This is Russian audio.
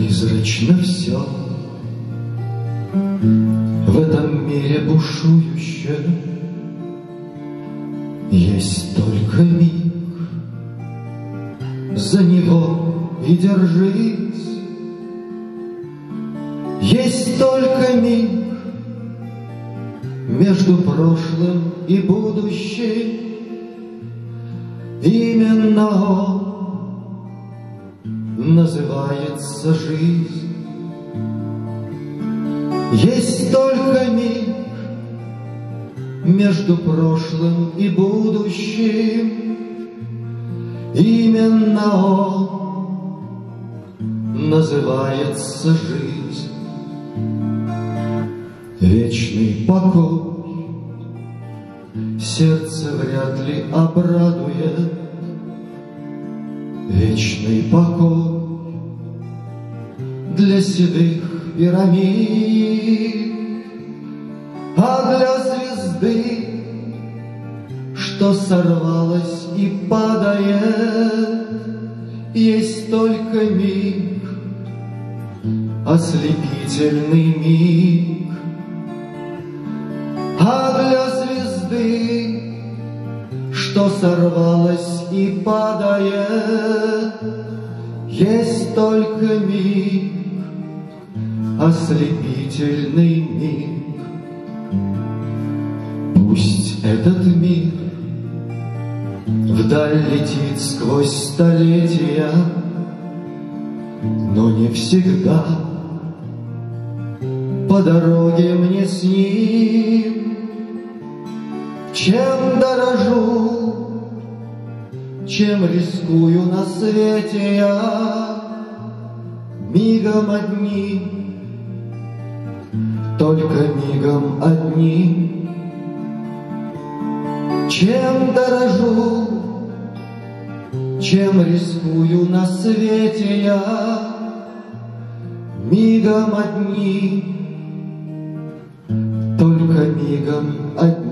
Призрачно все в этом мире бушующем Есть только миг, за него и держись. Есть только миг между прошлым и будущим. Именно он называется жизнь. Есть только миг между прошлым и будущим. Именно он называется жизнь. Вечный покой сердце вряд ли обрадует. Вечный покой для седых пирамид, а для звезды, что сорвалась и падает, есть только миг, ослепительный миг, а для звезды, что сорвалась и падает, есть только миг, ослепительный миг. Пусть этот мир вдаль летит сквозь столетия, но не всегда по дороге мне с ним. Чем дорожу, чем рискую на свете я, мигом одним только мигом одним. Чем дорожу, чем рискую на свете я, мигом одним, только мигом одним.